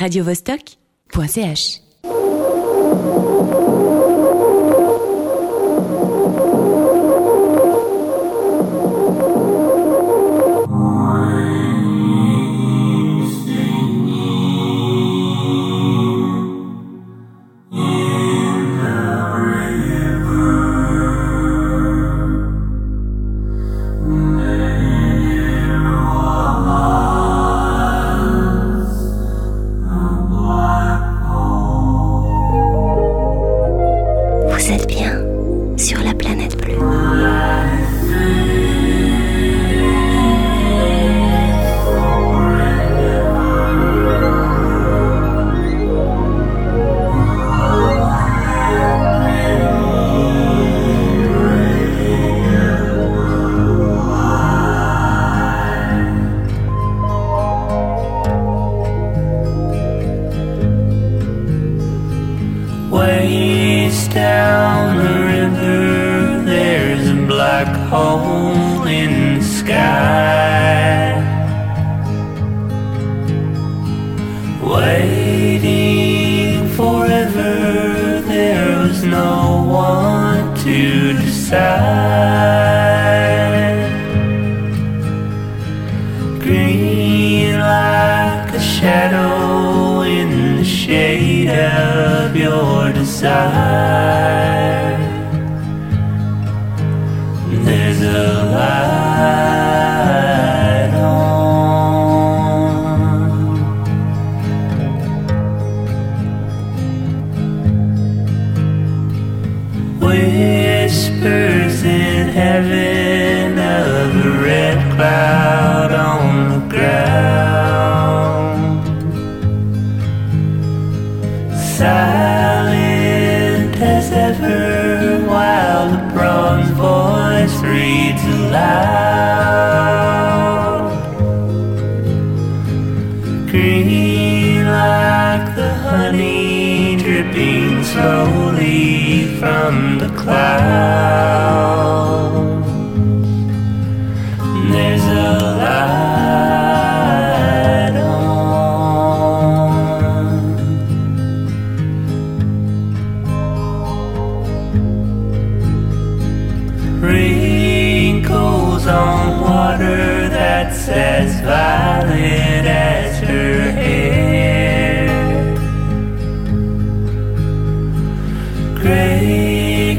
radiovostok.ch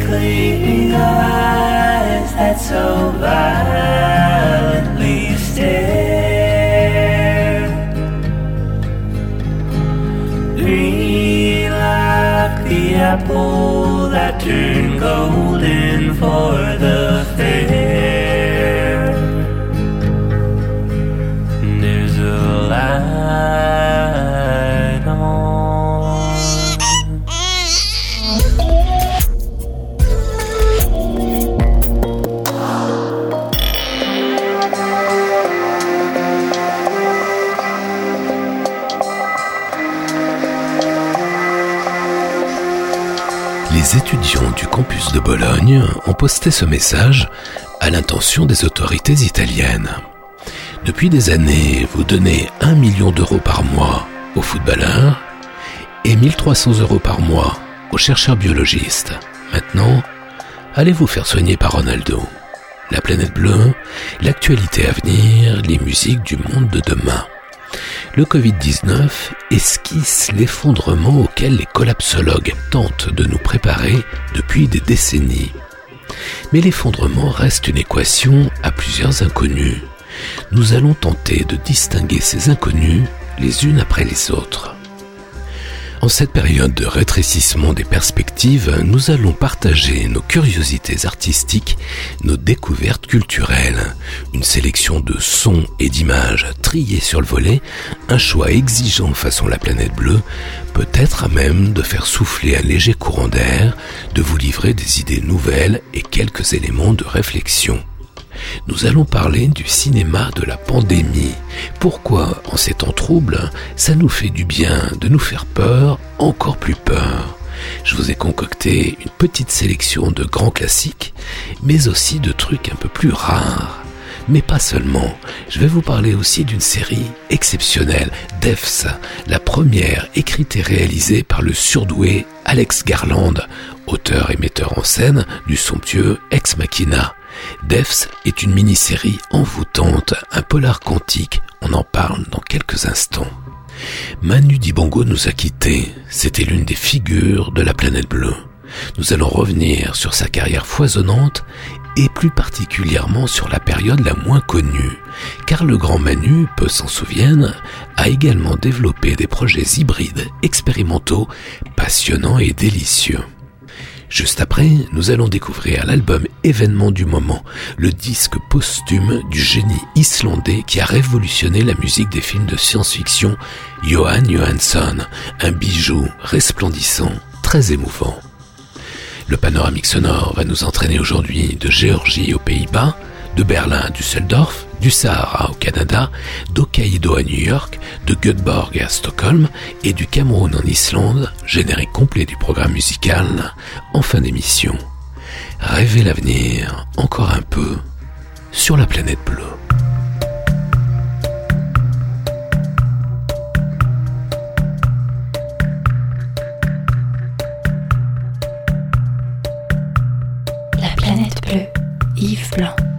gray eyes that so violently stare. The apple that turned golden for the fair. Bologne ont posté ce message à l'intention des autorités italiennes. Depuis des années, vous donnez 1 million d'euros par mois aux footballeurs et 1300 euros par mois aux chercheurs biologistes. Maintenant, allez vous faire soigner par Ronaldo? La planète bleue, l'actualité à venir, les musiques du monde de demain le Covid-19 esquisse l'effondrement auquel les collapsologues tentent de nous préparer depuis des décennies. Mais l'effondrement reste une équation à plusieurs inconnus. Nous allons tenter de distinguer ces inconnus les unes après les autres. En cette période de rétrécissement des perspectives, nous allons partager nos curiosités artistiques, nos découvertes culturelles, une sélection de sons et d'images triées sur le volet, un choix exigeant façon la planète bleue, peut-être à même de faire souffler un léger courant d'air, de vous livrer des idées nouvelles et quelques éléments de réflexion nous allons parler du cinéma de la pandémie. Pourquoi, en ces temps troubles, ça nous fait du bien de nous faire peur, encore plus peur? Je vous ai concocté une petite sélection de grands classiques, mais aussi de trucs un peu plus rares. Mais pas seulement. Je vais vous parler aussi d'une série exceptionnelle, Devs, la première écrite et réalisée par le surdoué Alex Garland, auteur et metteur en scène du somptueux Ex Machina. Devs est une mini-série envoûtante, un polar quantique, on en parle dans quelques instants. Manu Dibango nous a quittés, c'était l'une des figures de la planète bleue. Nous allons revenir sur sa carrière foisonnante et plus particulièrement sur la période la moins connue, car le grand Manu, peu s'en souviennent, a également développé des projets hybrides expérimentaux, passionnants et délicieux. Juste après, nous allons découvrir l'album événement du moment, le disque posthume du génie islandais qui a révolutionné la musique des films de science-fiction, Johan Johansson, un bijou resplendissant, très émouvant. Le panoramique sonore va nous entraîner aujourd'hui de Géorgie aux Pays-Bas, de Berlin à Düsseldorf, du Sahara au Canada, d'Hokkaido à New York, de Göteborg à Stockholm et du Cameroun en Islande, générique complet du programme musical, en fin d'émission. Rêvez l'avenir encore un peu sur la planète bleue. La planète bleue, Yves Blanc.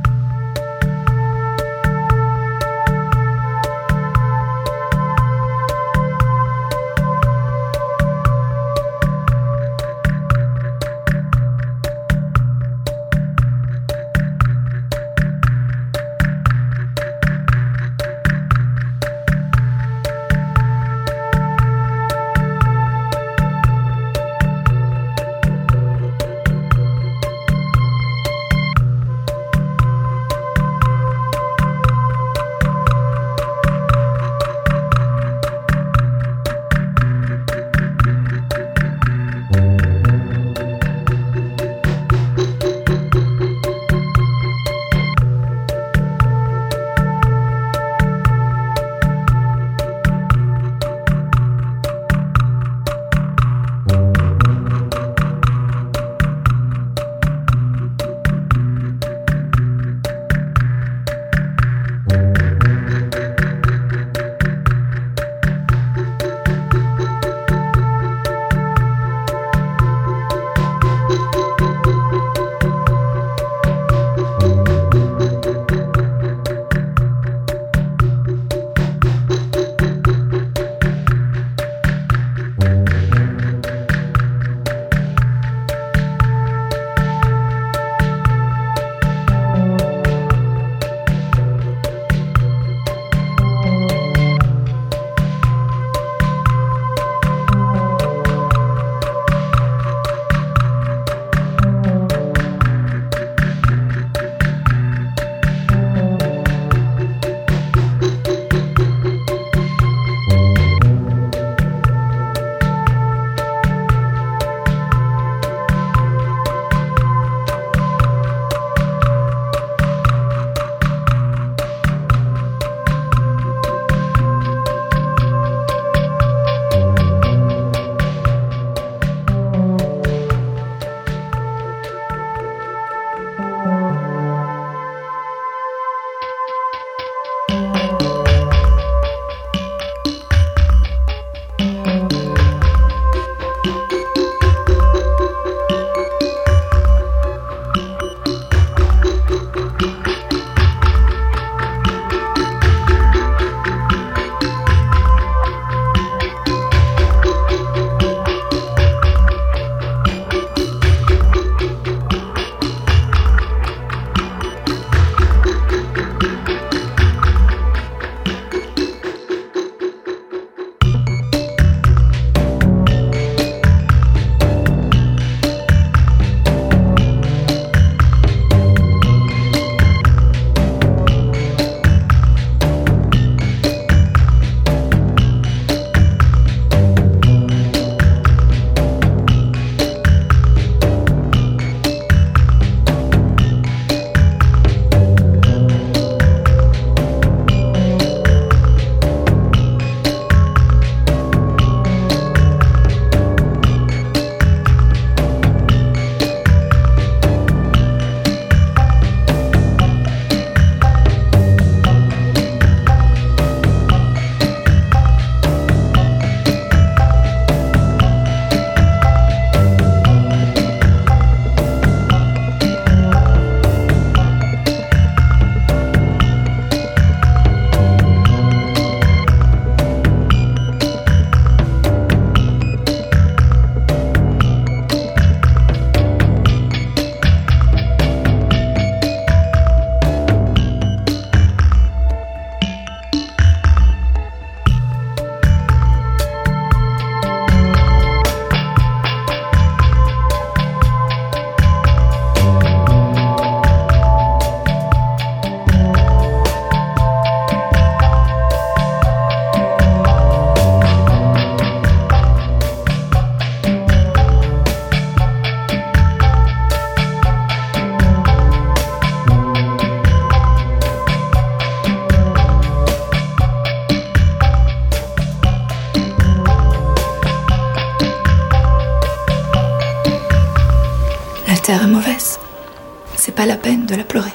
Pas la peine de la pleurer.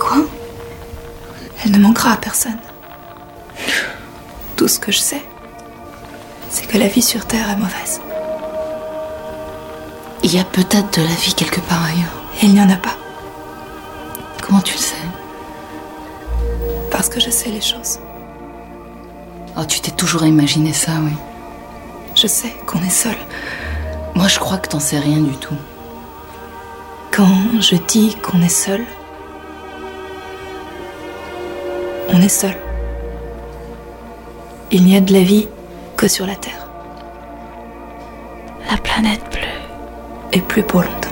Quoi? Elle ne manquera à personne. Tout ce que je sais, c'est que la vie sur Terre est mauvaise. Il y a peut-être de la vie quelque part ailleurs. Et il n'y en a pas. Comment tu le sais? Parce que je sais les choses. Oh, tu t'es toujours imaginé ça, oui. Je sais qu'on est seul. Moi, je crois que t'en sais rien du tout. Quand je dis qu'on est seul, on est seul. Il n'y a de la vie que sur la Terre. La planète bleue. Et plus pour longtemps.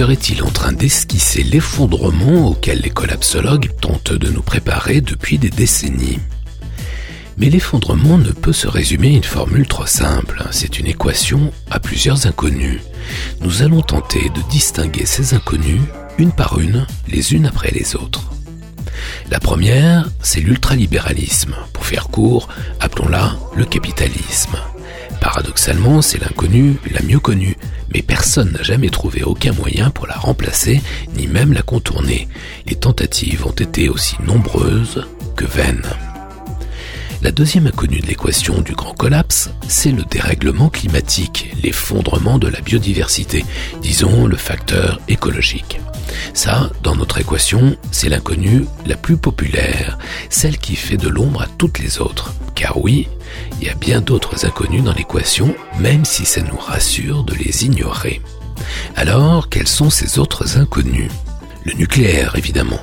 Serait-il en train d'esquisser l'effondrement auquel les collapsologues tentent de nous préparer depuis des décennies? Mais l'effondrement ne peut se résumer à une formule trop simple, c'est une équation à plusieurs inconnus. Nous allons tenter de distinguer ces inconnus une par une, les unes après les autres. La première, c'est l'ultralibéralisme. Pour faire court, appelons-la le capitalisme. Paradoxalement, c'est l'inconnu la mieux connue, mais personne n'a jamais trouvé aucun moyen pour la remplacer, ni même la contourner. Les tentatives ont été aussi nombreuses que vaines. La deuxième inconnue de l'équation du grand collapse, c'est le dérèglement climatique, l'effondrement de la biodiversité, disons le facteur écologique. Ça, dans notre équation, c'est l'inconnue la plus populaire, celle qui fait de l'ombre à toutes les autres. Car oui, il y a bien d'autres inconnues dans l'équation, même si ça nous rassure de les ignorer. Alors, quels sont ces autres inconnus? Le nucléaire, évidemment,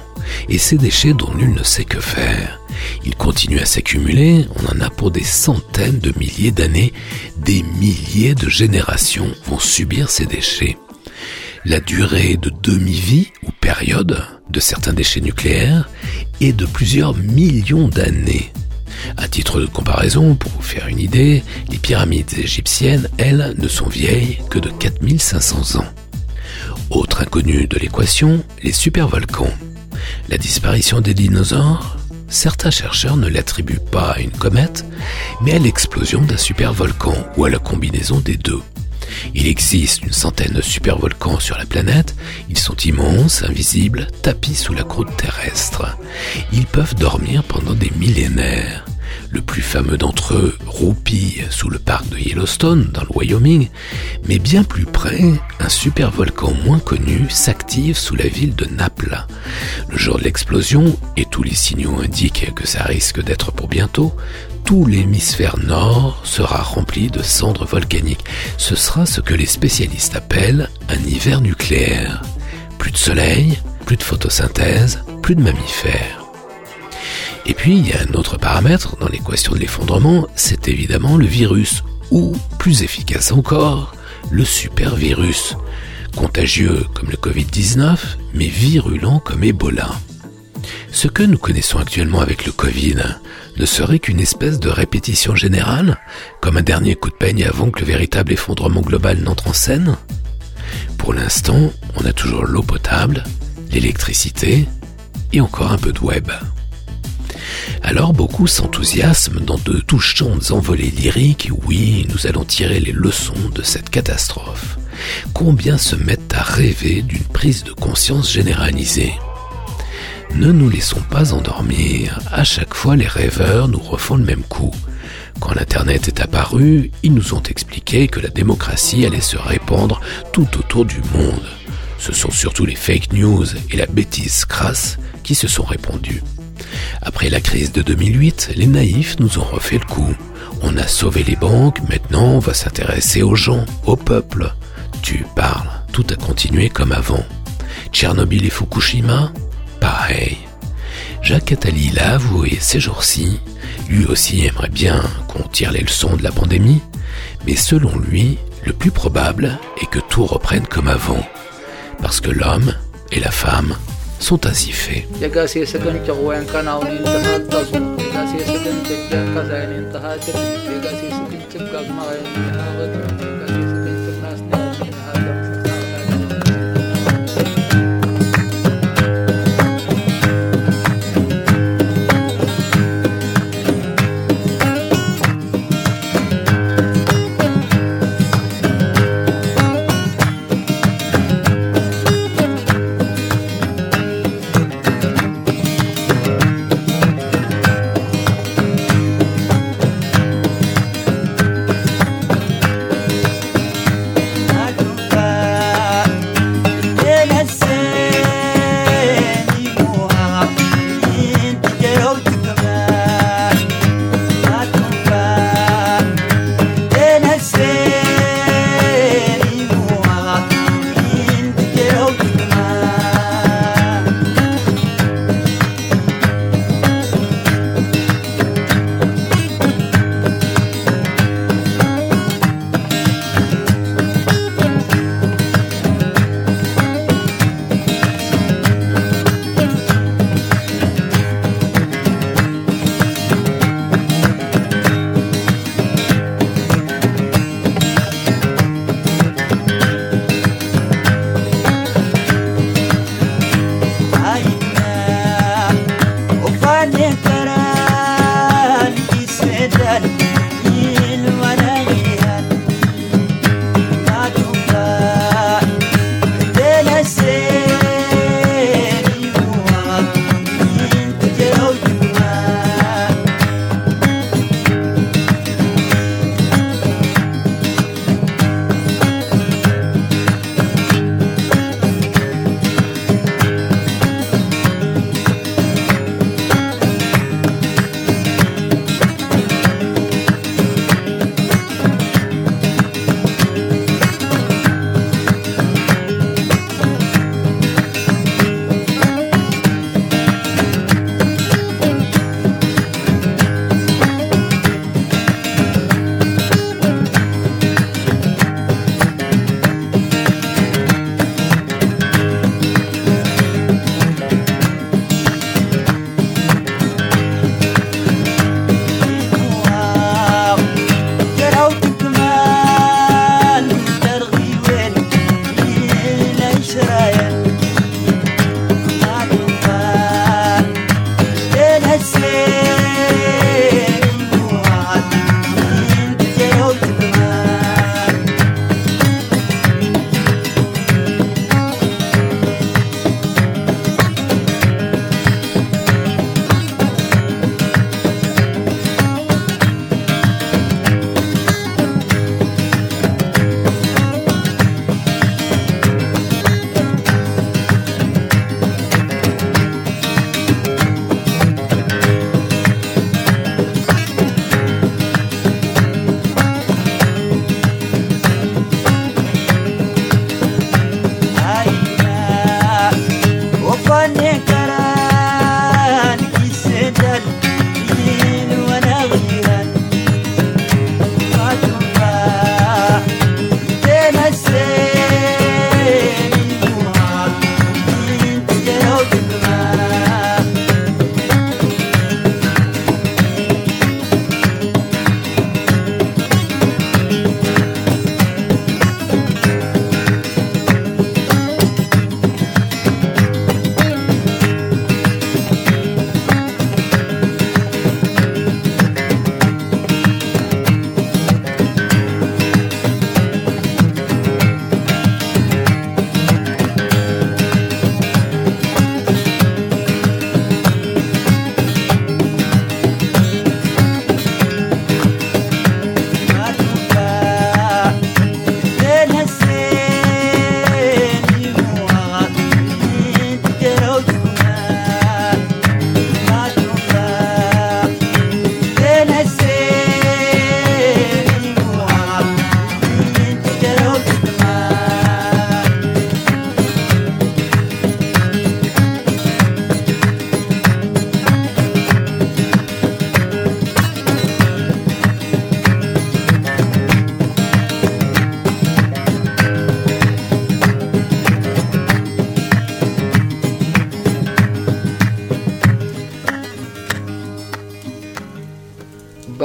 et ces déchets dont nul ne sait que faire. Ils continuent à s'accumuler, on en a pour des centaines de milliers d'années, des milliers de générations vont subir ces déchets. La durée de demi-vie ou période de certains déchets nucléaires est de plusieurs millions d'années. À titre de comparaison, pour vous faire une idée, les pyramides égyptiennes, elles, ne sont vieilles que de 4500 ans. Autre inconnu de l'équation, les supervolcans. La disparition des dinosaures Certains chercheurs ne l'attribuent pas à une comète, mais à l'explosion d'un supervolcan ou à la combinaison des deux. Il existe une centaine de supervolcans sur la planète, ils sont immenses, invisibles, tapis sous la croûte terrestre. Ils peuvent dormir pendant des millénaires. Le plus fameux d'entre eux roupille sous le parc de Yellowstone, dans le Wyoming, mais bien plus près, un supervolcan moins connu s'active sous la ville de Naples. Le jour de l'explosion, et tous les signaux indiquent que ça risque d'être pour bientôt, tout l'hémisphère nord sera rempli de cendres volcaniques. Ce sera ce que les spécialistes appellent un hiver nucléaire. Plus de soleil, plus de photosynthèse, plus de mammifères. Et puis, il y a un autre paramètre dans l'équation de l'effondrement, c'est évidemment le virus, ou, plus efficace encore, le supervirus, contagieux comme le Covid-19, mais virulent comme Ebola. Ce que nous connaissons actuellement avec le Covid ne serait qu'une espèce de répétition générale, comme un dernier coup de peigne avant que le véritable effondrement global n'entre en scène Pour l'instant, on a toujours l'eau potable, l'électricité et encore un peu de web. Alors beaucoup s'enthousiasment dans de touchantes envolées lyriques, oui, nous allons tirer les leçons de cette catastrophe. Combien se mettent à rêver d'une prise de conscience généralisée? Ne nous laissons pas endormir, à chaque fois les rêveurs nous refont le même coup. Quand l'Internet est apparu, ils nous ont expliqué que la démocratie allait se répandre tout autour du monde. Ce sont surtout les fake news et la bêtise crasse qui se sont répandus. Après la crise de 2008, les naïfs nous ont refait le coup. On a sauvé les banques, maintenant on va s'intéresser aux gens, au peuple. Tu parles, tout a continué comme avant. Tchernobyl et Fukushima Pareil. Jacques Attali l'a avoué ces jours-ci, lui aussi aimerait bien qu'on tire les leçons de la pandémie, mais selon lui, le plus probable est que tout reprenne comme avant, parce que l'homme et la femme sont ainsi faits.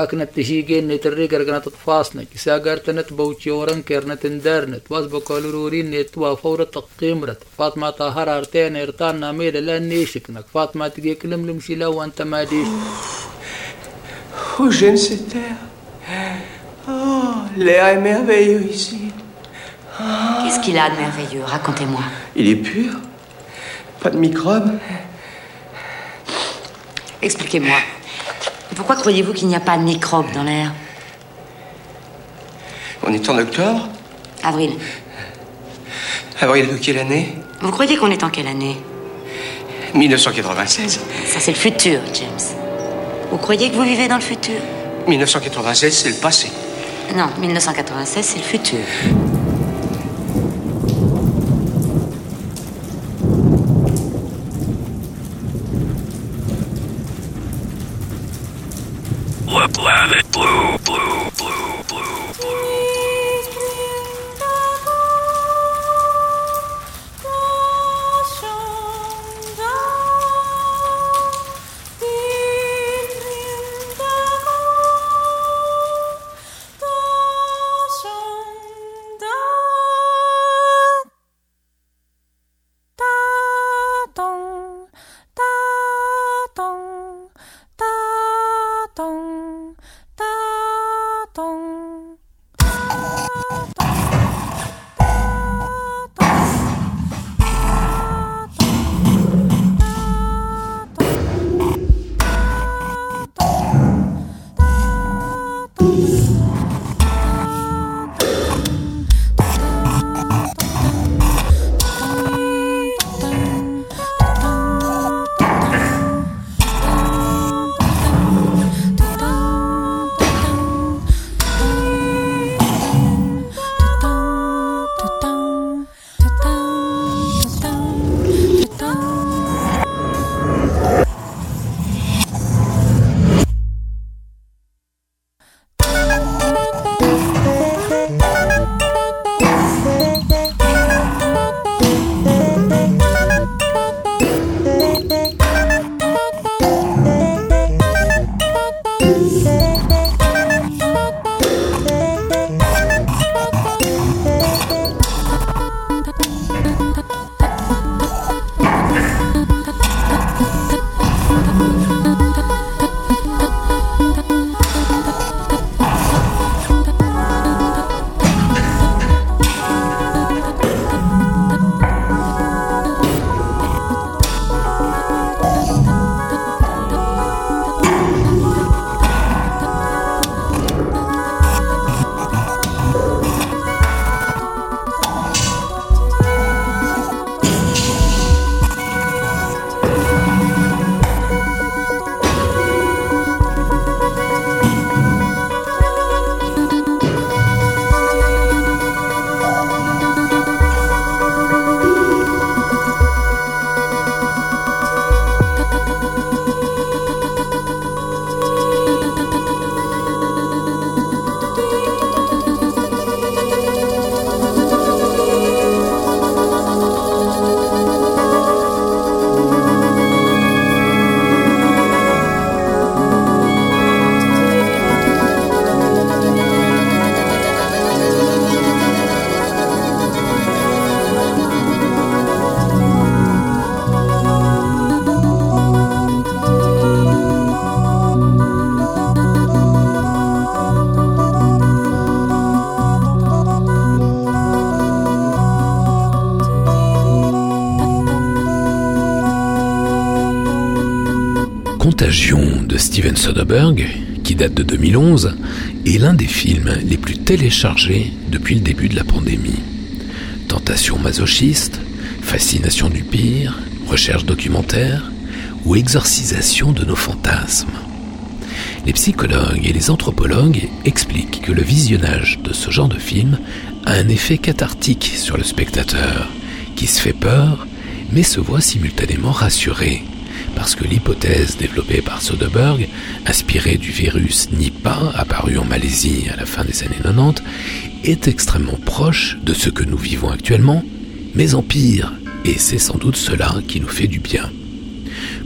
وكنت تشيجين نتري قرقنة تفاصنك ساقرتنت بوتي ورن كرنت اندرنت واسبا كالورورين نتوا فورة تقيمرت فاطمة طاهر أرتين ارتان نامير لأن نيشكنك فاطمة تجي كلم لمشي لو وانت ما ديش Oh, terre. Oh, l'air est merveilleux ici. Qu'est-ce qu'il a de merveilleux Racontez-moi. Il est pur. Pas de microbes. Expliquez-moi. Pourquoi croyez-vous qu'il n'y a pas de microbes dans l'air On est en octobre. Avril, Avril de quelle année vous croyez qu'on est en quelle année 1996. Ça, c'est le futur, James. Vous croyez que vous vivez dans le futur 1996, c'est le passé. Non, 1996, c'est le futur. Contagion de Steven Soderbergh, qui date de 2011, est l'un des films les plus téléchargés depuis le début de la pandémie. Tentation masochiste, fascination du pire, recherche documentaire ou exorcisation de nos fantasmes. Les psychologues et les anthropologues expliquent que le visionnage de ce genre de film a un effet cathartique sur le spectateur, qui se fait peur, mais se voit simultanément rassuré, parce que l'hypothèse développée par Soderbergh, inspirée du virus Nipah apparu en Malaisie à la fin des années 90, est extrêmement proche de ce que nous vivons actuellement, mais en pire, et c'est sans doute cela qui nous fait du bien.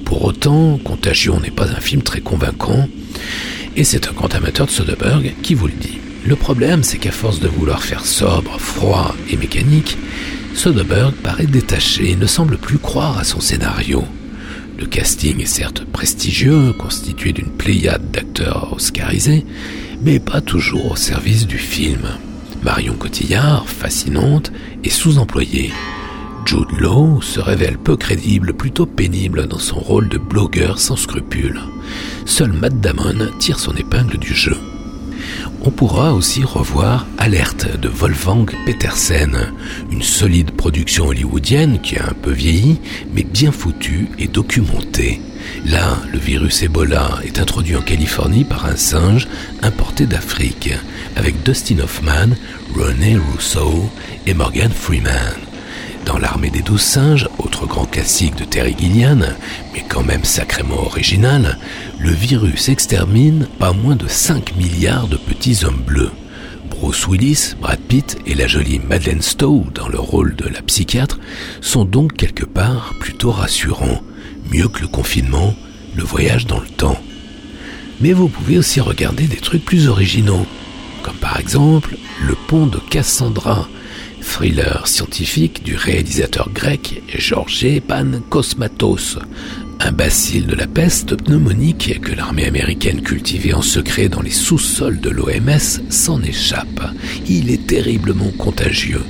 Pour autant, Contagion n'est pas un film très convaincant, Et c'est un grand amateur de Soderbergh qui vous le dit. Le problème, c'est qu'à force de vouloir faire sobre, froid et mécanique, Soderbergh paraît détaché et ne semble plus croire à son scénario. Le casting est certes prestigieux, constitué d'une pléiade d'acteurs oscarisés, mais pas toujours au service du film. Marion Cotillard, fascinante, est sous-employée. Jude Law se révèle peu crédible, plutôt pénible dans son rôle de blogueur sans scrupules. Seul Matt Damon tire son épingle du jeu. On pourra aussi revoir Alerte de Wolfgang Petersen, une solide production hollywoodienne qui a un peu vieilli, mais bien foutue et documentée. Là, le virus Ebola est introduit en Californie par un singe importé d'Afrique, avec Dustin Hoffman, René Rousseau et Morgan Freeman. Dans l'armée des douze singes, autre grand classique de Terry Gilliam, mais quand même sacrément original, le virus extermine pas moins de 5 milliards de petits hommes bleus. Bruce Willis, Brad Pitt et la jolie Madeleine Stowe dans le rôle de la psychiatre sont donc quelque part plutôt rassurants, mieux que le confinement, le voyage dans le temps. Mais vous pouvez aussi regarder des trucs plus originaux, comme par exemple Le pont de Cassandra, thriller scientifique du réalisateur grec Georges un bacille de la peste pneumonique que l'armée américaine cultivait en secret dans les sous-sols de l'OMS s'en échappe. Il est terriblement contagieux.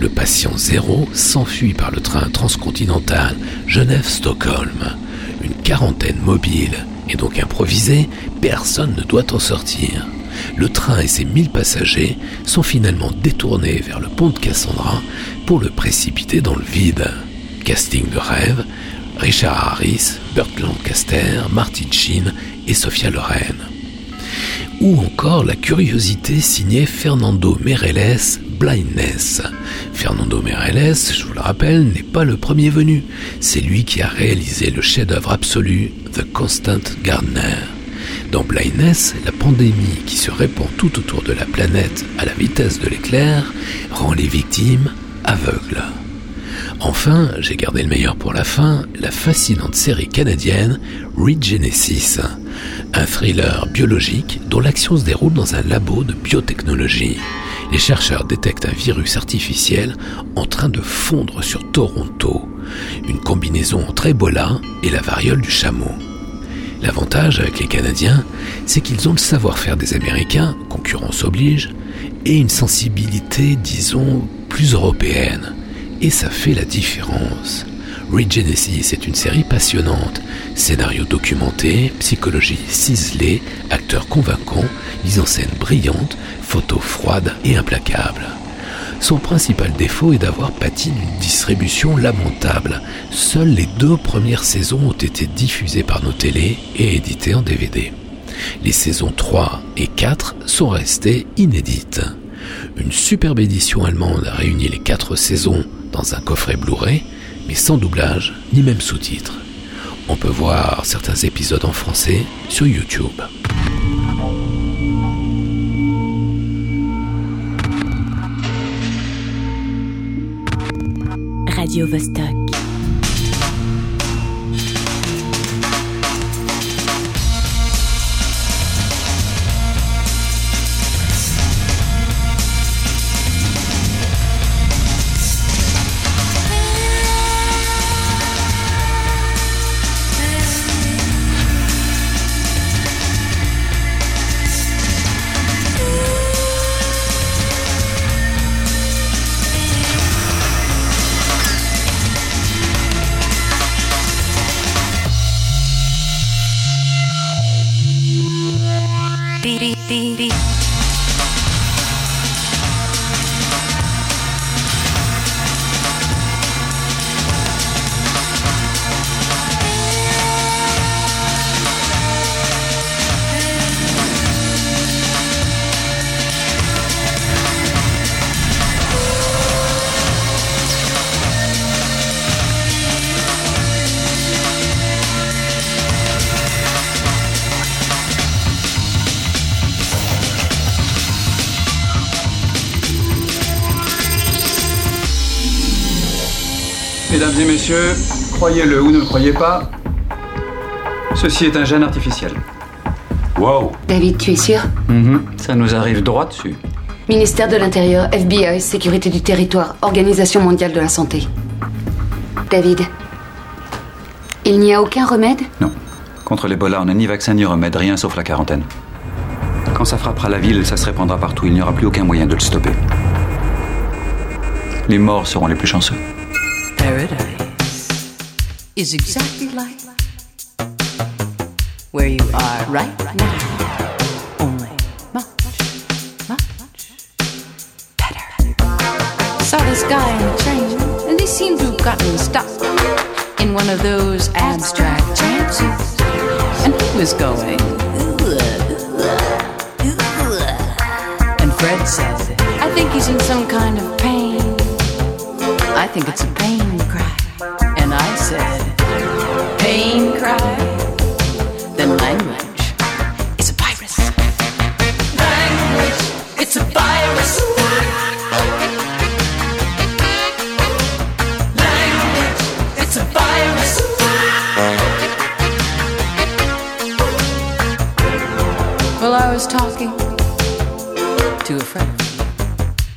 Le patient zéro s'enfuit par le train transcontinental Genève-Stockholm. Une quarantaine mobile et donc improvisée, personne ne doit en sortir le train et ses 1000 passagers sont finalement détournés vers le pont de Cassandra pour le précipiter dans le vide. Casting de rêve, Richard Harris, Burt Lancaster, Martin Sheen et Sophia Loren. Ou encore la curiosité signée Fernando Meirelles, Blindness. Fernando Meirelles, je vous le rappelle, n'est pas le premier venu. C'est lui qui a réalisé le chef-d'œuvre absolu The Constant Gardener. Dans Blindness, la pandémie qui se répand tout autour de la planète à la vitesse de l'éclair rend les victimes aveugles. Enfin, j'ai gardé le meilleur pour la fin, la fascinante série canadienne Regenesis, un thriller biologique dont l'action se déroule dans un labo de biotechnologie. Les chercheurs détectent un virus artificiel en train de fondre sur Toronto, une combinaison entre Ebola et la variole du chameau. L'avantage avec les Canadiens, c'est qu'ils ont le savoir-faire des Américains, concurrence oblige, et une sensibilité, disons, plus européenne. Et ça fait la différence. Regenesis est une série passionnante. Scénario documenté, psychologie ciselée, acteurs convaincants, mise en scène brillante, photos froides et implacables. Son principal défaut est d'avoir pâti d'une distribution lamentable. Seules les deux premières saisons ont été diffusées par nos télés et éditées en DVD. Les saisons 3 et 4 sont restées inédites. Une superbe édition allemande a réuni les quatre saisons dans un coffret Blu-ray, mais sans doublage ni même sous-titres. On peut voir certains épisodes en français sur YouTube. Radio Vostok. Mesdames et messieurs, croyez-le ou ne le croyez pas, ceci est un gène artificiel. Wow. David, tu es sûr? Mhm, Ça nous arrive droit dessus. Ministère de l'Intérieur, FBI, Sécurité du Territoire, Organisation mondiale de la santé. David, il n'y a aucun remède? Non. Contre l'Ebola, on n'a ni vaccin ni remède, rien sauf la quarantaine. Quand ça frappera la ville, ça se répandra partout. Il n'y aura plus aucun moyen de le stopper. Les morts seront les plus chanceux. Paradise is exactly like where you are right now. Only much, much better. Saw this guy in a train, and they seem to have gotten stuck in one of those abstract trances. And he was going. And Fred said, I think he's in some kind of pain. I think it's a pain cry. And I said, pain cry? Then language is a virus. Language, it's a virus. Language, it's a virus. Well, I was talking to a friend.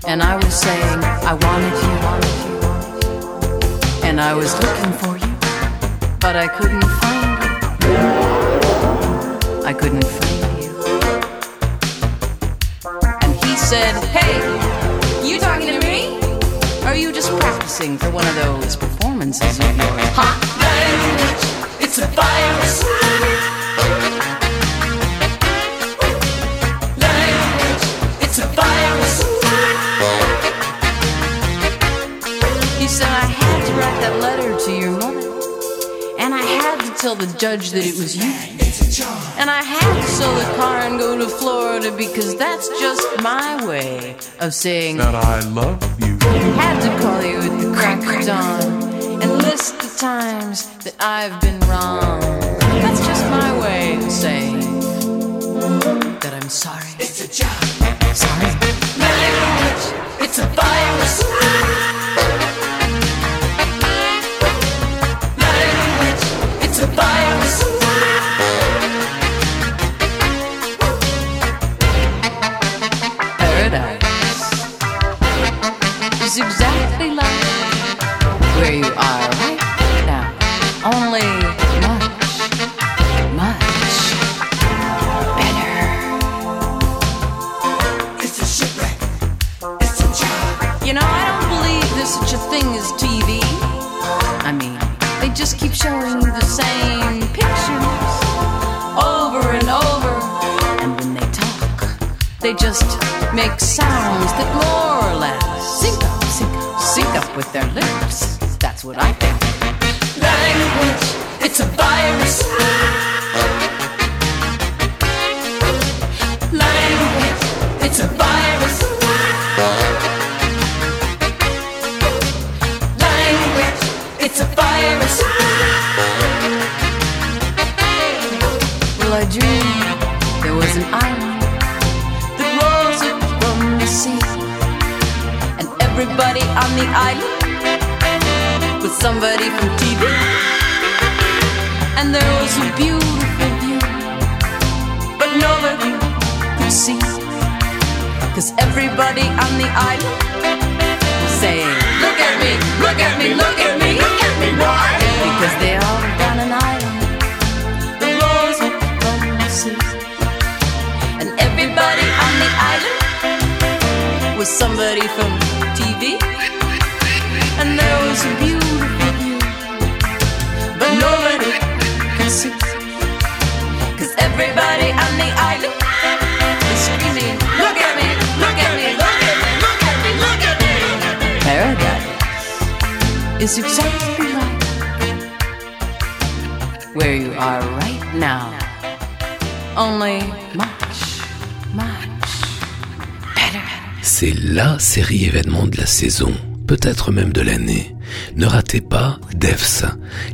And I was saying, I wanted you, I was looking for you, but I couldn't find you. I couldn't find you. And he said, Hey, you talking to me? Are you just practicing for one of those performances of yours? Huh? Language, it's a virus. Tell the judge that it was you. And I had to sell the car and go to Florida because that's just my way of saying that I love you. Had to call you at the crack of dawn and list the times that I've been wrong. That's just my way of saying that I'm sorry. It's a job. Sorry. that. That's what I think. Peut-être même de l'année. Ne ratez pas Devs,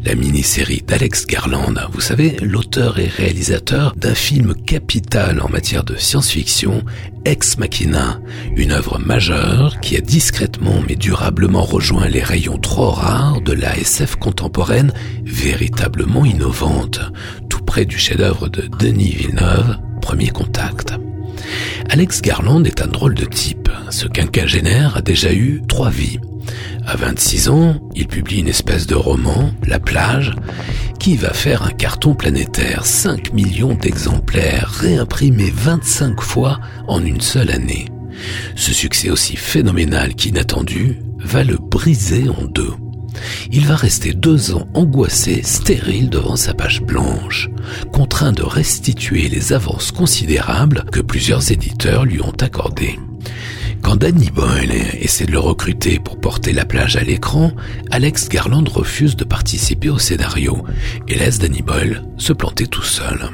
la mini-série d'Alex Garland. Vous savez, l'auteur et réalisateur d'un film capital en matière de science-fiction, Ex Machina, une œuvre majeure qui a discrètement mais durablement rejoint les rayons trop rares de la SF contemporaine véritablement innovante, tout près du chef-d'œuvre de Denis Villeneuve, Premier Contact. Alex Garland est un drôle de type. Ce quinquagénaire a déjà eu trois vies. À 26 ans, il publie une espèce de roman, La plage, qui va faire un carton planétaire, 5 millions d'exemplaires, réimprimés 25 fois en une seule année. Ce succès aussi phénoménal qu'inattendu va le briser en deux. Il va rester deux ans angoissé, stérile devant sa page blanche, contraint de restituer les avances considérables que plusieurs éditeurs lui ont accordées. Quand Danny Boyle essaie de le recruter pour porter la plage à l'écran, Alex Garland refuse de participer au scénario et laisse Danny Boyle se planter tout seul.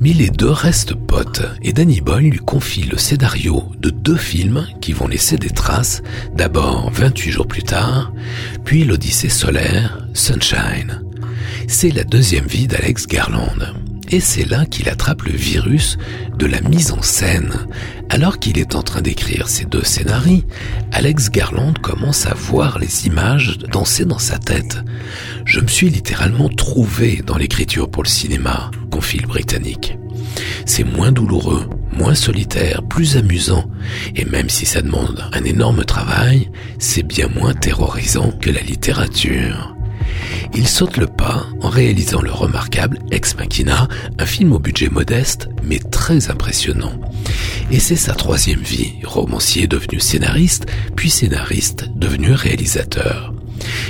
Mais les deux restent potes et Danny Boyle lui confie le scénario de deux films qui vont laisser des traces, d'abord 28 jours plus tard, puis l'Odyssée solaire, Sunshine. C'est la deuxième vie d'Alex Garland et c'est là qu'il attrape le virus de la mise en scène. Alors qu'il est en train d'écrire ces deux scénarios, Alex Garland commence à voir les images danser dans sa tête. Je me suis littéralement trouvé dans l'écriture pour le cinéma, confie le Britannique. C'est moins douloureux, moins solitaire, plus amusant, et même si ça demande un énorme travail, c'est bien moins terrorisant que la littérature il saute le pas en réalisant le remarquable Ex Machina, un film au budget modeste mais très impressionnant. Et c'est sa troisième vie, romancier devenu scénariste, puis scénariste devenu réalisateur.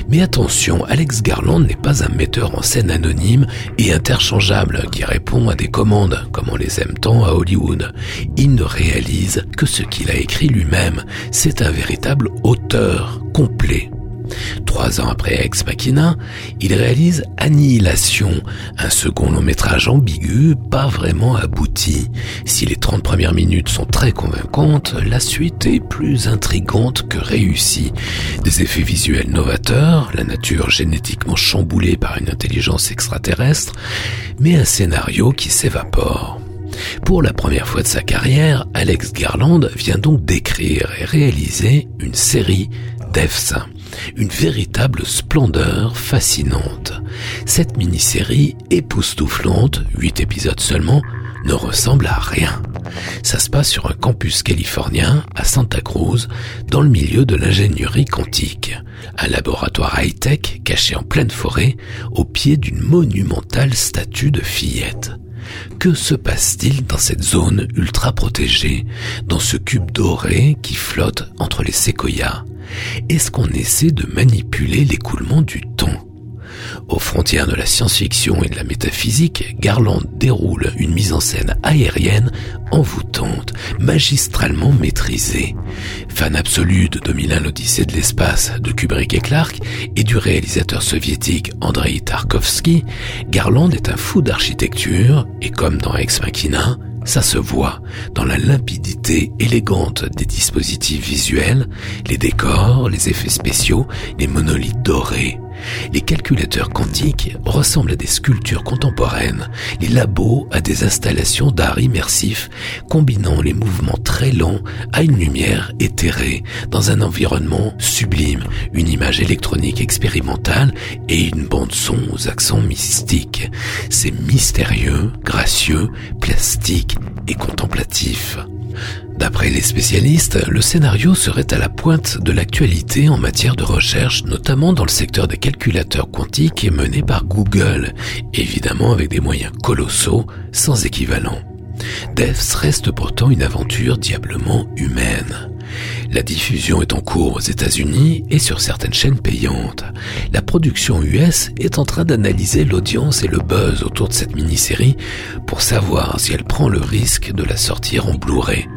Mais attention, Alex Garland n'est pas un metteur en scène anonyme et interchangeable qui répond à des commandes, comme on les aime tant à Hollywood. Il ne réalise que ce qu'il a écrit lui-même. C'est un véritable auteur complet. Trois ans après Ex Machina, il réalise Annihilation, un second long métrage ambigu, pas vraiment abouti. Si les 30 premières minutes sont très convaincantes, la suite est plus intrigante que réussie. Des effets visuels novateurs, la nature génétiquement chamboulée par une intelligence extraterrestre, mais un scénario qui s'évapore. Pour la première fois de sa carrière, Alex Garland vient donc d'écrire et réaliser une série Devs une véritable splendeur fascinante. Cette mini-série époustouflante, 8 épisodes seulement, ne ressemble à rien. Ça se passe sur un campus californien à Santa Cruz, dans le milieu de l'ingénierie quantique. Un laboratoire high-tech caché en pleine forêt, au pied d'une monumentale statue de fillette. Que se passe-t-il dans cette zone ultra protégée, dans ce cube doré qui flotte entre les séquoias? Est-ce qu'on essaie de manipuler l'écoulement du temps? Aux frontières de la science-fiction et de la métaphysique, Garland déroule une mise en scène aérienne envoûtante, magistralement maîtrisée. Fan absolu de 2001 l'Odyssée de l'espace de Kubrick et Clark et du réalisateur soviétique Andrei Tarkovsky, Garland est un fou d'architecture et comme dans Ex Machina, ça se voit dans la limpidité élégante des dispositifs visuels, les décors, les effets spéciaux, les monolithes dorés. Les calculateurs quantiques ressemblent à des sculptures contemporaines, les labos à des installations d'art immersif, combinant les mouvements très lents à une lumière éthérée, dans un environnement sublime, une image électronique expérimentale et une bande son aux accents mystiques. C'est mystérieux, gracieux, plastique et contemplatif. D'après les spécialistes, le scénario serait à la pointe de l'actualité en matière de recherche, notamment dans le secteur des calculateurs quantiques mené par Google, évidemment avec des moyens colossaux, sans équivalent. Devs reste pourtant une aventure diablement humaine. La diffusion est en cours aux États-Unis et sur certaines chaînes payantes. La production US est en train d'analyser l'audience et le buzz autour de cette mini-série pour savoir si elle prend le risque de la sortir en Blu-ray.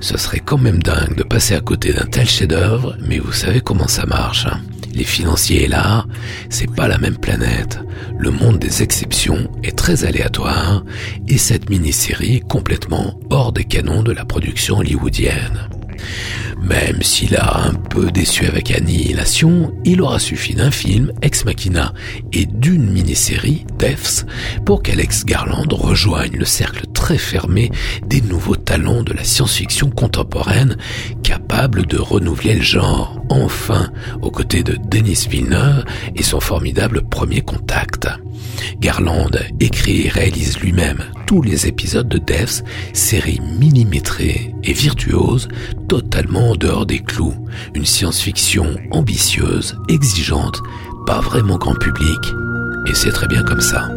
Ce serait quand même dingue de passer à côté d'un tel chef-d'œuvre, mais vous savez comment ça marche. Les financiers et l'art, c'est pas la même planète. Le monde des exceptions est très aléatoire et cette mini-série est complètement hors des canons de la production hollywoodienne. Même s'il a un peu déçu avec Annihilation, il aura suffi d'un film, Ex Machina, et d'une mini-série, Deaths, pour qu'Alex Garland rejoigne le cercle très fermé des nouveaux talents de la science-fiction contemporaine, capable de renouveler le genre, enfin, aux côtés de Denis Villeneuve et son formidable premier contact. Garland écrit et réalise lui-même tous les épisodes de Devs, série millimétrée et virtuose, totalement en dehors des clous. Une science-fiction ambitieuse, exigeante, pas vraiment grand public, et c'est très bien comme ça.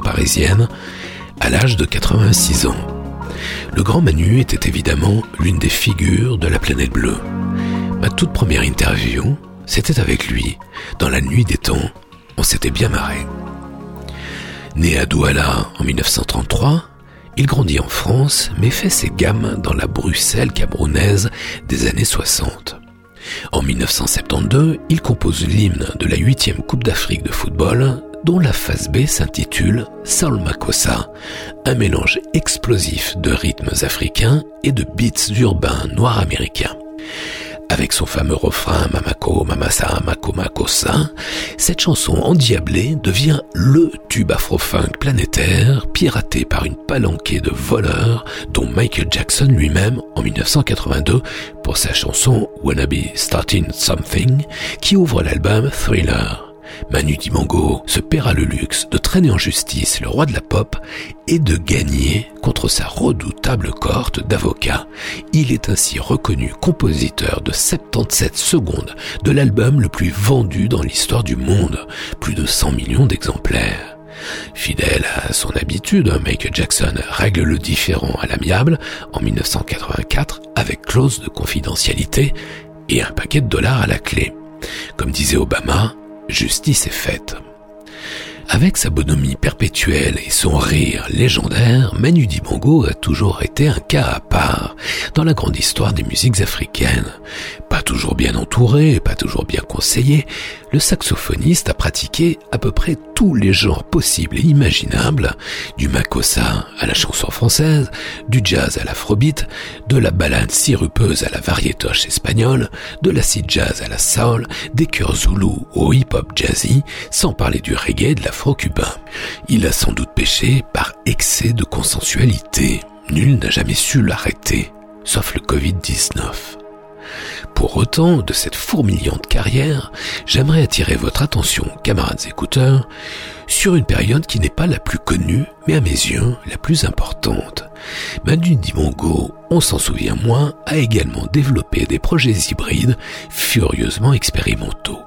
Parisienne à l'âge de 86 ans. Le grand Manu était évidemment l'une des figures de la planète bleue. Ma toute première interview, c'était avec lui, dans la nuit des temps. On s'était bien marré. Né à Douala en 1933, il grandit en France, mais fait ses gammes dans la Bruxelles camerounaise des années 60. En 1972, il compose l'hymne de la huitième Coupe d'Afrique de football, dont la phase B s'intitule Saul Makossa, un mélange explosif de rythmes africains et de beats urbains noirs américains. Avec son fameux refrain Mamako, Mamasa, Mako, Makossa, cette chanson endiablée devient LE tube afro-funk planétaire piraté par une palanquée de voleurs dont Michael Jackson lui-même en 1982 pour sa chanson Wanna Be Starting Something qui ouvre l'album Thriller. Manu Dibango se paiera le luxe de traîner en justice le roi de la pop et de gagner contre sa redoutable cohorte d'avocats. Il est ainsi reconnu compositeur de 77 secondes de l'album le plus vendu dans l'histoire du monde, plus de 100 millions d'exemplaires. Fidèle à son habitude, Michael Jackson règle le différend à l'amiable en 1984 avec clause de confidentialité et un paquet de dollars à la clé. Comme disait Obama, justice est faite. Avec sa bonhomie perpétuelle et son rire légendaire, Manu Dibango a toujours été un cas à part dans la grande histoire des musiques africaines. Pas toujours bien entouré, pas toujours bien conseillé, le saxophoniste a pratiqué à peu près tous les genres possibles et imaginables, du makossa à la chanson française, du jazz à l'afrobeat, de la ballade sirupeuse à la variétoche espagnole, de l'acid jazz à la soul, des chœurs zoulous au hip-hop jazzy, sans parler du reggae et de l'afro-cubain. Il a sans doute péché par excès de consensualité. Nul n'a jamais su l'arrêter, sauf le Covid-19. Pour autant, de cette fourmillante carrière, j'aimerais attirer votre attention, camarades écouteurs, sur une période qui n'est pas la plus connue, mais à mes yeux, la plus importante. Manu Dimongo, on s'en souvient moins, a également développé des projets hybrides furieusement expérimentaux.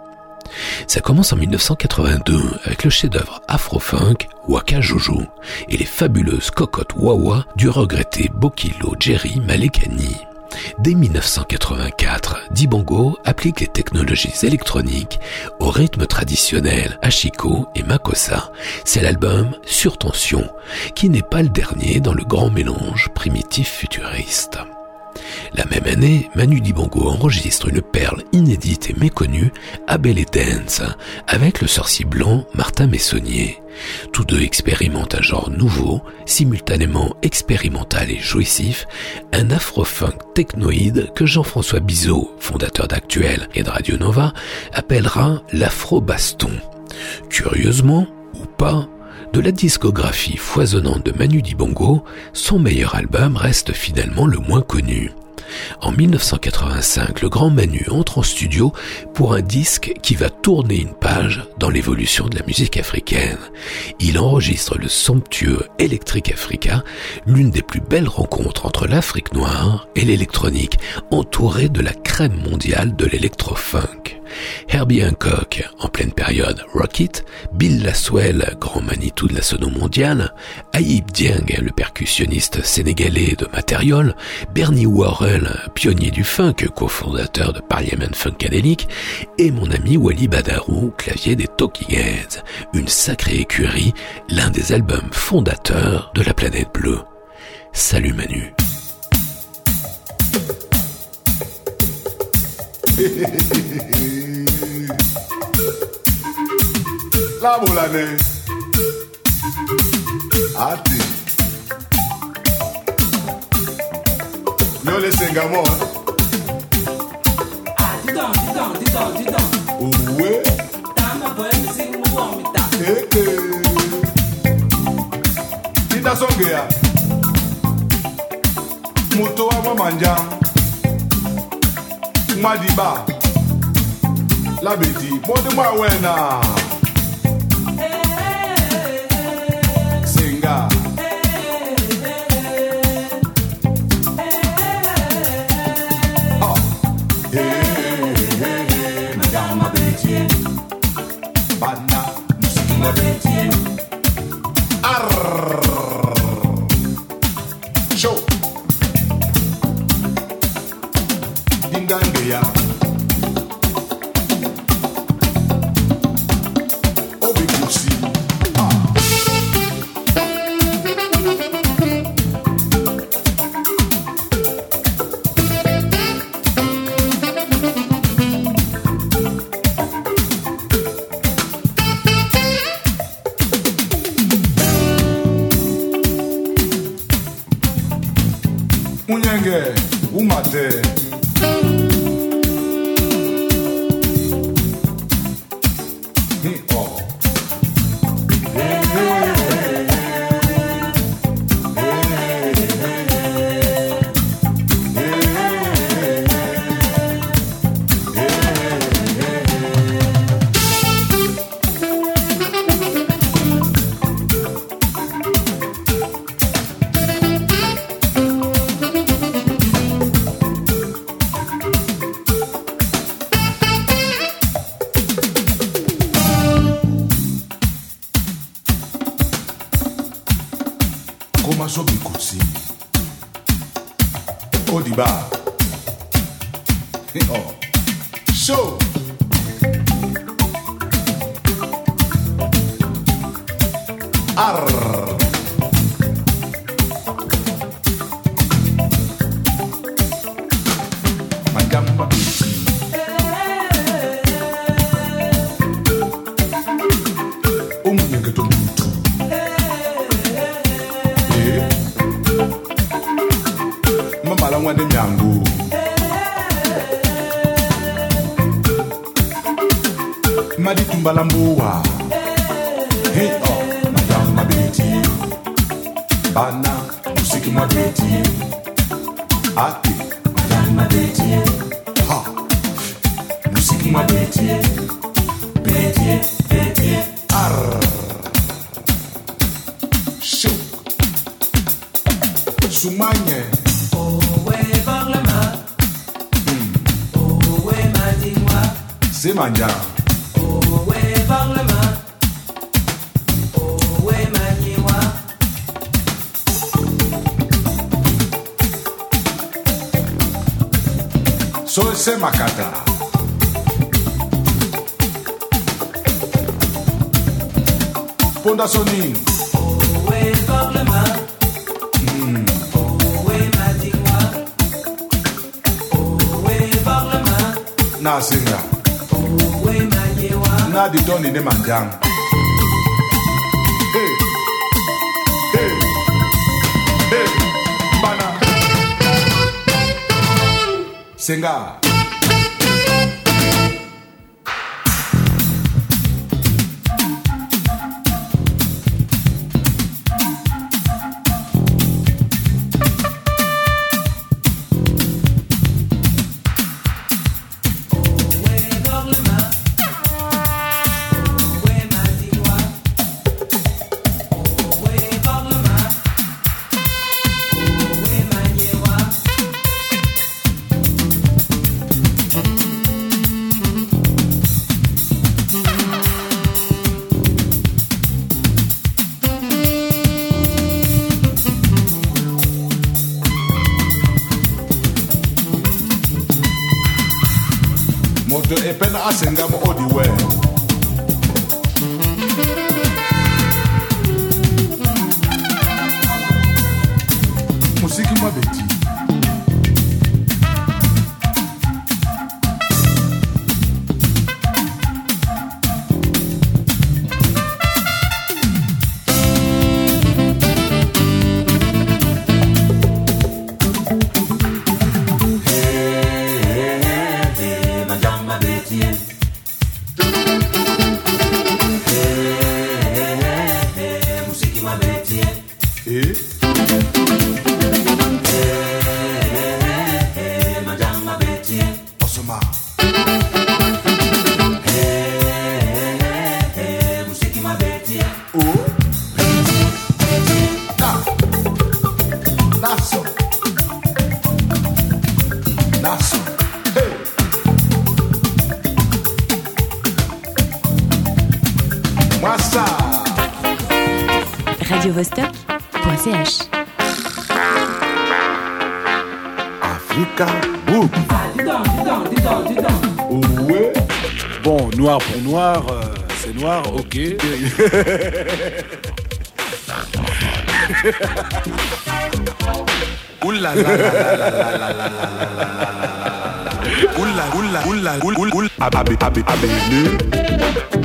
Ça commence en 1982 avec le chef-d'œuvre afro-funk Waka Jojo et les fabuleuses cocottes Wawa du regretté Bokilo Jerry Malekani. Dès 1984, Dibango applique les technologies électroniques au rythme traditionnel Ashiko et Makossa. C'est l'album Sur Tension, qui n'est pas le dernier dans le grand mélange primitif futuriste. La même année, Manu Dibango enregistre une perle inédite et méconnue, Abel et Dance, avec le sorcier blanc Martin Messonnier. Tous deux expérimentent un genre nouveau, simultanément expérimental et jouissif, un afro-funk technoïde que Jean-François Bizot, fondateur d'Actuel et de Radio Nova, appellera l'afro-baston. Curieusement, ou pas, de la discographie foisonnante de Manu Dibango, son meilleur album reste finalement le moins connu. En 1985, le grand Manu entre en studio pour un disque qui va tourner une page dans l'évolution de la musique africaine. Il enregistre le somptueux Electric Africa, l'une des plus belles rencontres entre l'Afrique noire et l'électronique, entourée de la crème mondiale de l'électro-funk. Herbie Hancock, en pleine période Rocket, Bill Laswell, grand Manitou de la sono mondiale, Aïb Dieng, le percussionniste sénégalais de Material, Bernie Worrell, pionnier du funk, cofondateur de Parliament Funkadelic, et mon ami Wally Badarou, clavier des Talking une sacrée écurie, l'un des albums fondateurs de la planète bleue. Salut Manu. Lábòlànà. Àti. Yóò lè ṣe nǹkan mọ́. Ah, Àdìtàn dídàn dídàn dídàn. Òwe. Tàǹbà bọ̀ ẹni sí mú ta. Kéèké. Dídá sọ́ǹgì yà. Mo tó wá mọ́ màá já. Mwadiba. Lábèdì. Mọ́dé mọ́ àwẹ̀. Oh. sose makata. Ponda sonini owe problema mm. owe madingwa owe problema na singa. Owe mayewa na ditoni ne manjanga sengalo epena asenga bo Oula la la la la la la la la la la la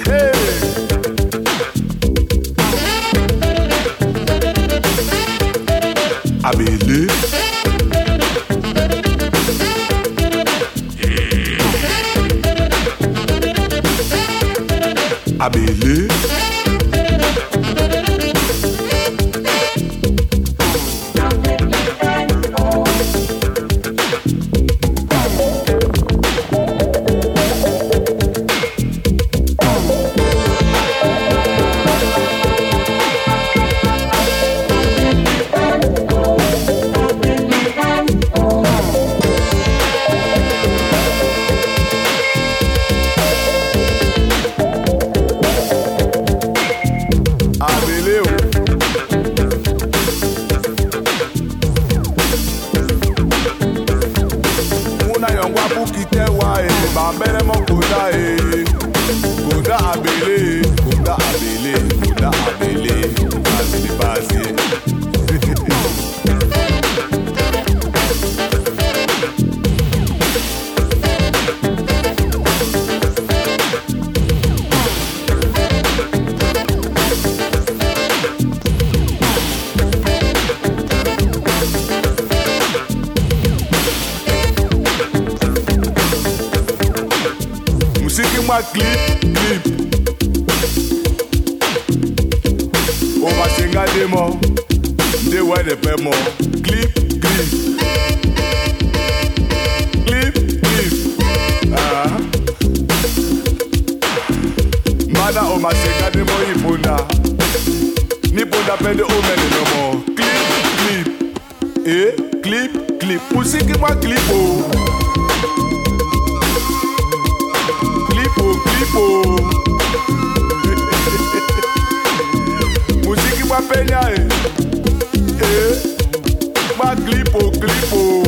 klipo, klipo.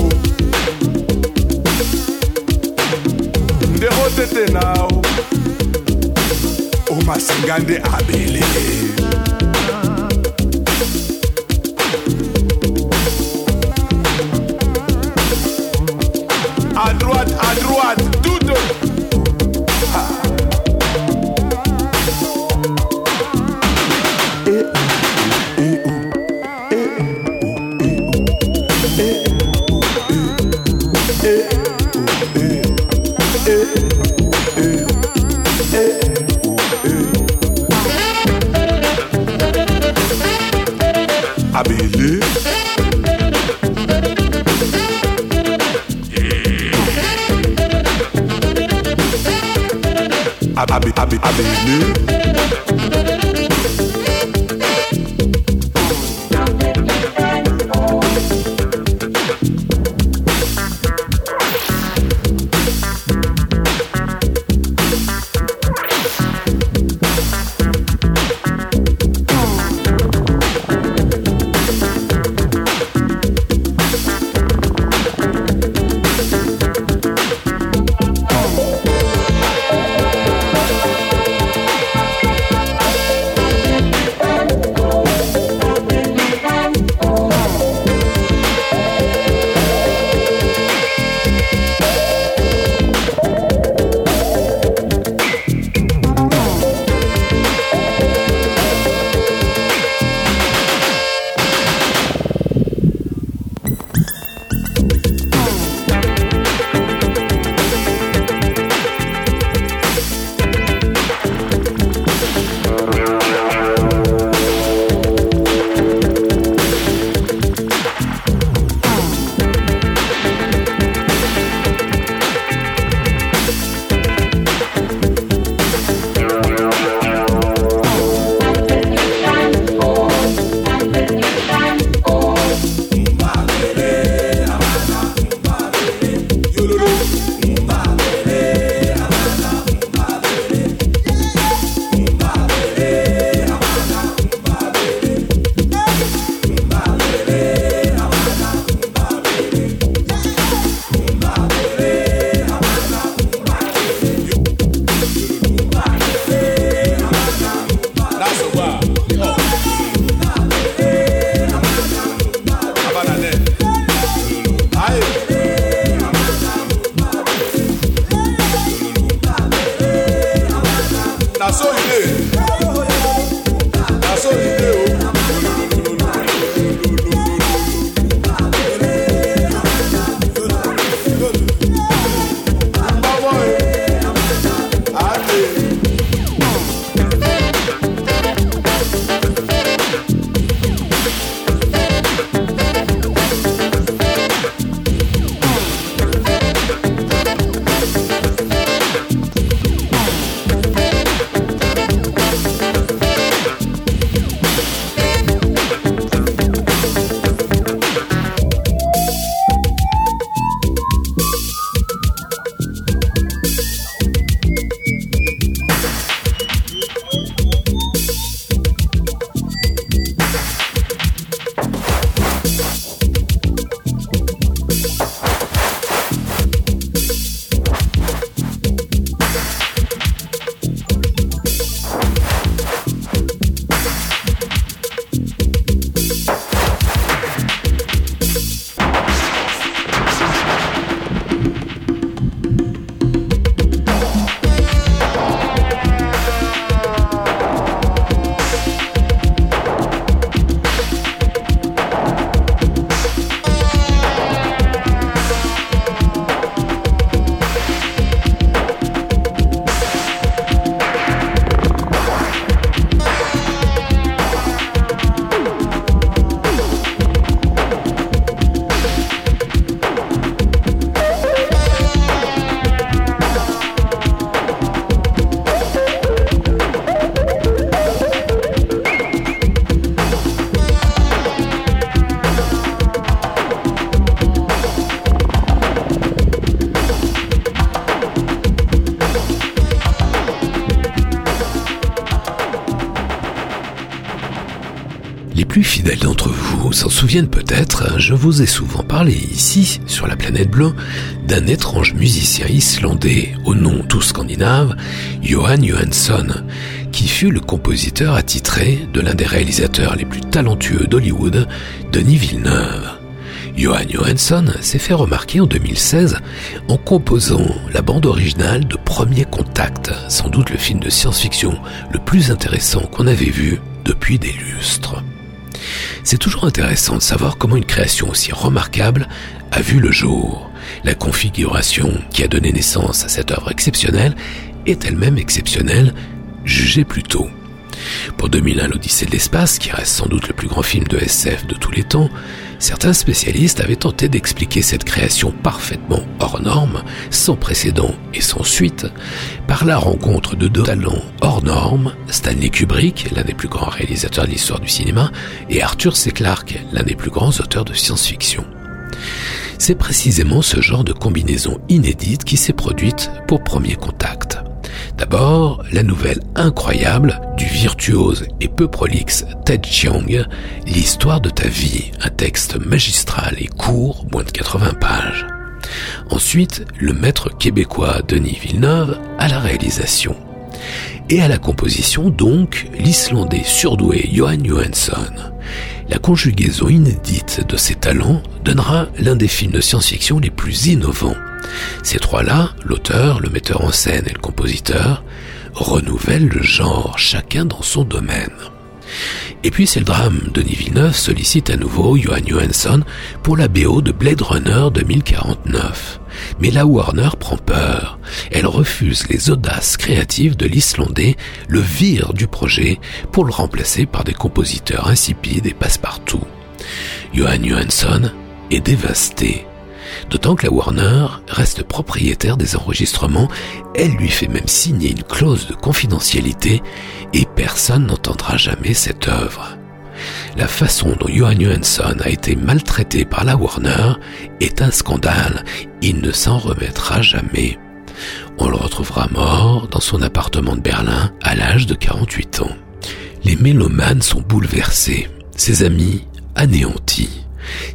Nde hotete now. Umasingande abele. Souviennent peut-être, je vous ai souvent parlé ici, sur la planète bleue, d'un étrange musicien islandais au nom tout scandinave, Johan Johansson, qui fut le compositeur attitré de l'un des réalisateurs les plus talentueux d'Hollywood, Denis Villeneuve. Johan Johansson s'est fait remarquer en 2016 en composant la bande originale de Premier Contact, sans doute le film de science-fiction le plus intéressant qu'on avait vu depuis des lustres. C'est toujours intéressant de savoir comment une création aussi remarquable a vu le jour. La configuration qui a donné naissance à cette œuvre exceptionnelle est elle-même exceptionnelle, jugée plus tôt. Pour 2001, l'Odyssée de l'espace, qui reste sans doute le plus grand film de SF de tous les temps, certains spécialistes avaient tenté d'expliquer cette création parfaitement hors norme, sans précédent et sans suite, par la rencontre de deux talents hors normes, Stanley Kubrick, l'un des plus grands réalisateurs de l'histoire du cinéma, et Arthur C. Clarke, l'un des plus grands auteurs de science-fiction. C'est précisément ce genre de combinaison inédite qui s'est produite pour Premier Contact. D'abord, la nouvelle incroyable du virtuose et peu prolixe Ted Chiang, L'histoire de ta vie, un texte magistral et court, moins de 80 pages. Ensuite, le maître québécois Denis Villeneuve à la réalisation. Et à la composition donc, l'Islandais surdoué Johan Johansson. La conjugaison inédite de ces talents donnera l'un des films de science-fiction les plus innovants. Ces trois-là, l'auteur, le metteur en scène et le compositeur, renouvellent le genre, chacun dans son domaine. Et puis c'est le drame. Denis Villeneuve sollicite à nouveau Johan Johansson pour la BO de Blade Runner 2049. Mais la Warner prend peur. Elle refuse les audaces créatives de l'Islandais, le vire du projet pour le remplacer par des compositeurs insipides et passe-partout. Johan Johansson est dévasté. D'autant que la Warner reste propriétaire des enregistrements, elle lui fait même signer une clause de confidentialité et personne n'entendra jamais cette œuvre. La façon dont Johan Johansson a été maltraité par la Warner est un scandale. Il ne s'en remettra jamais. On le retrouvera mort dans son appartement de Berlin à l'âge de 48 ans. Les mélomanes sont bouleversés, ses amis anéantis.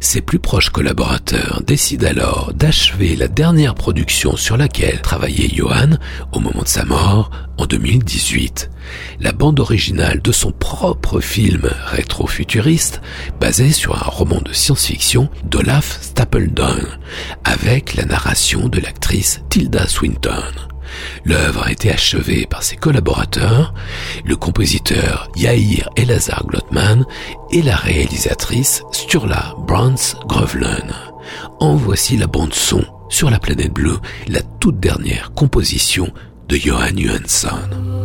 Ses plus proches collaborateurs décident alors d'achever la dernière production sur laquelle travaillait Johan au moment de sa mort en 2018. La bande originale de son propre film rétro-futuriste basé sur un roman de science-fiction d'Olaf Stapledon avec la narration de l'actrice Tilda Swinton. L'œuvre a été achevée par ses collaborateurs, le compositeur Yair Elazar Glotman et la réalisatrice Sturla Brans Grevelen. En voici la bande son sur la planète bleue, la toute dernière composition de Johan Johansson.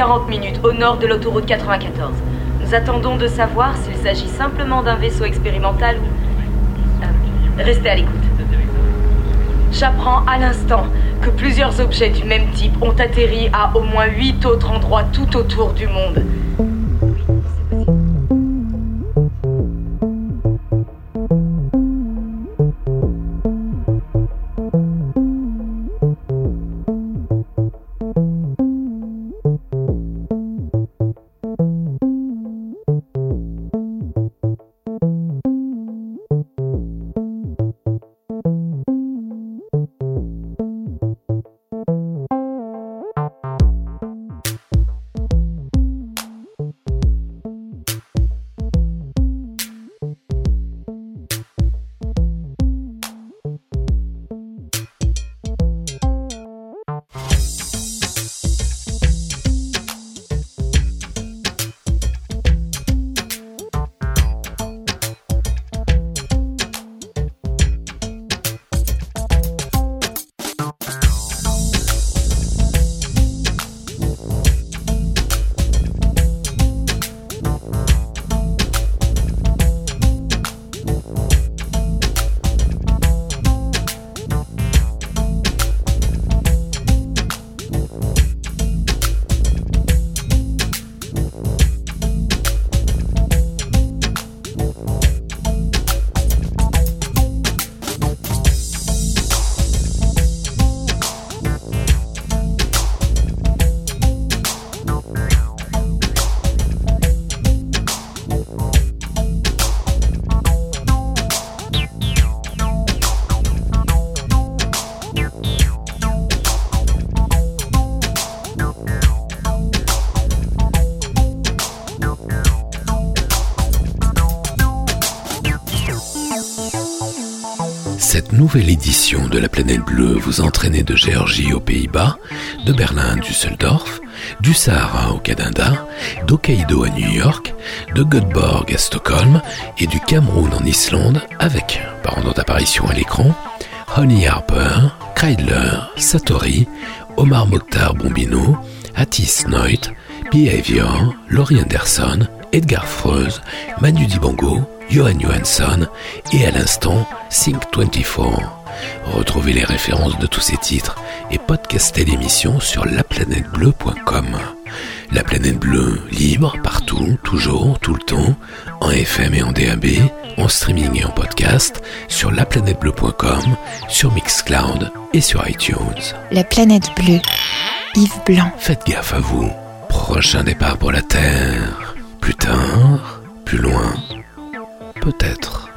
40 minutes au nord de l'autoroute 94. Nous attendons de savoir s'il s'agit simplement d'un vaisseau expérimental ou... Euh, restez à l'écoute. J'apprends à l'instant que plusieurs objets du même type ont atterri à au moins 8 autres endroits tout autour du monde. De la planète bleue vous entraînez de Géorgie aux Pays-Bas, de Berlin à Düsseldorf, du Sahara au Canada, d'Hokkaido à New York, de Göteborg à Stockholm et du Cameroun en Islande avec, par ordre d'apparition à l'écran, Honey Harper, Kreidler, Satori, Omar Mokhtar Bombino, Atis Noit, Behavior, Laurie Anderson, Edgar Freuse, Manu Dibango, Johan Johansson et à l'instant Sync 24. Retrouvez les références de tous ces titres et podcastez l'émission sur laplanètebleu.com. La planète bleue, libre, partout, toujours, tout le temps, en FM et en DAB, en streaming et en podcast, sur laplanètebleu.com, sur Mixcloud et sur iTunes. La planète bleue. Yves Blanc. Faites gaffe à vous. Prochain départ pour la Terre. Plus tard, plus loin, peut-être.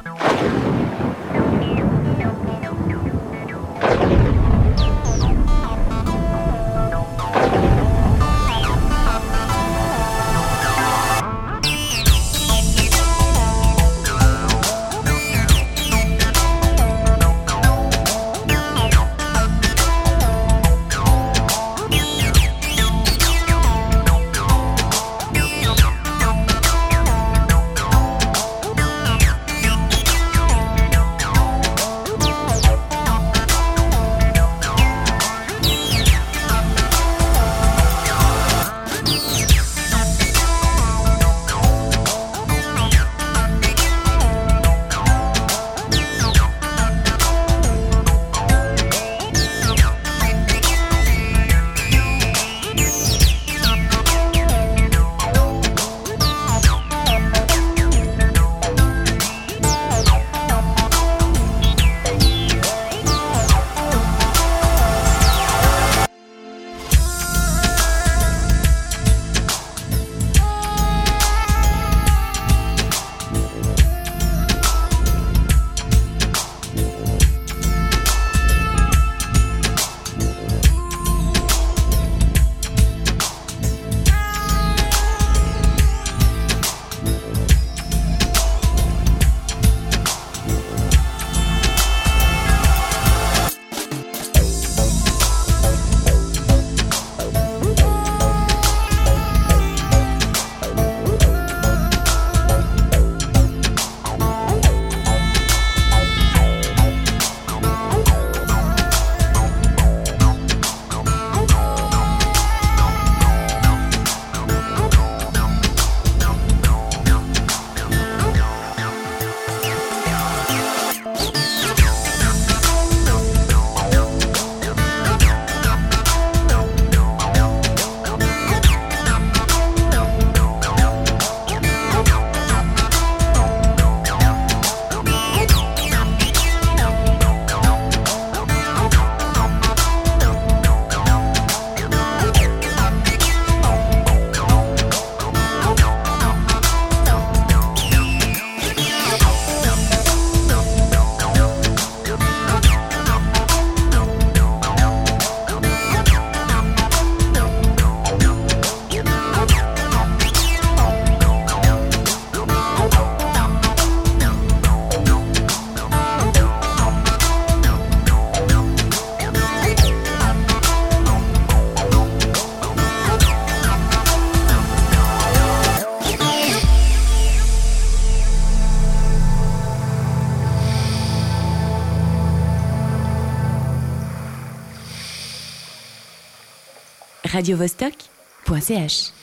radiovostok.ch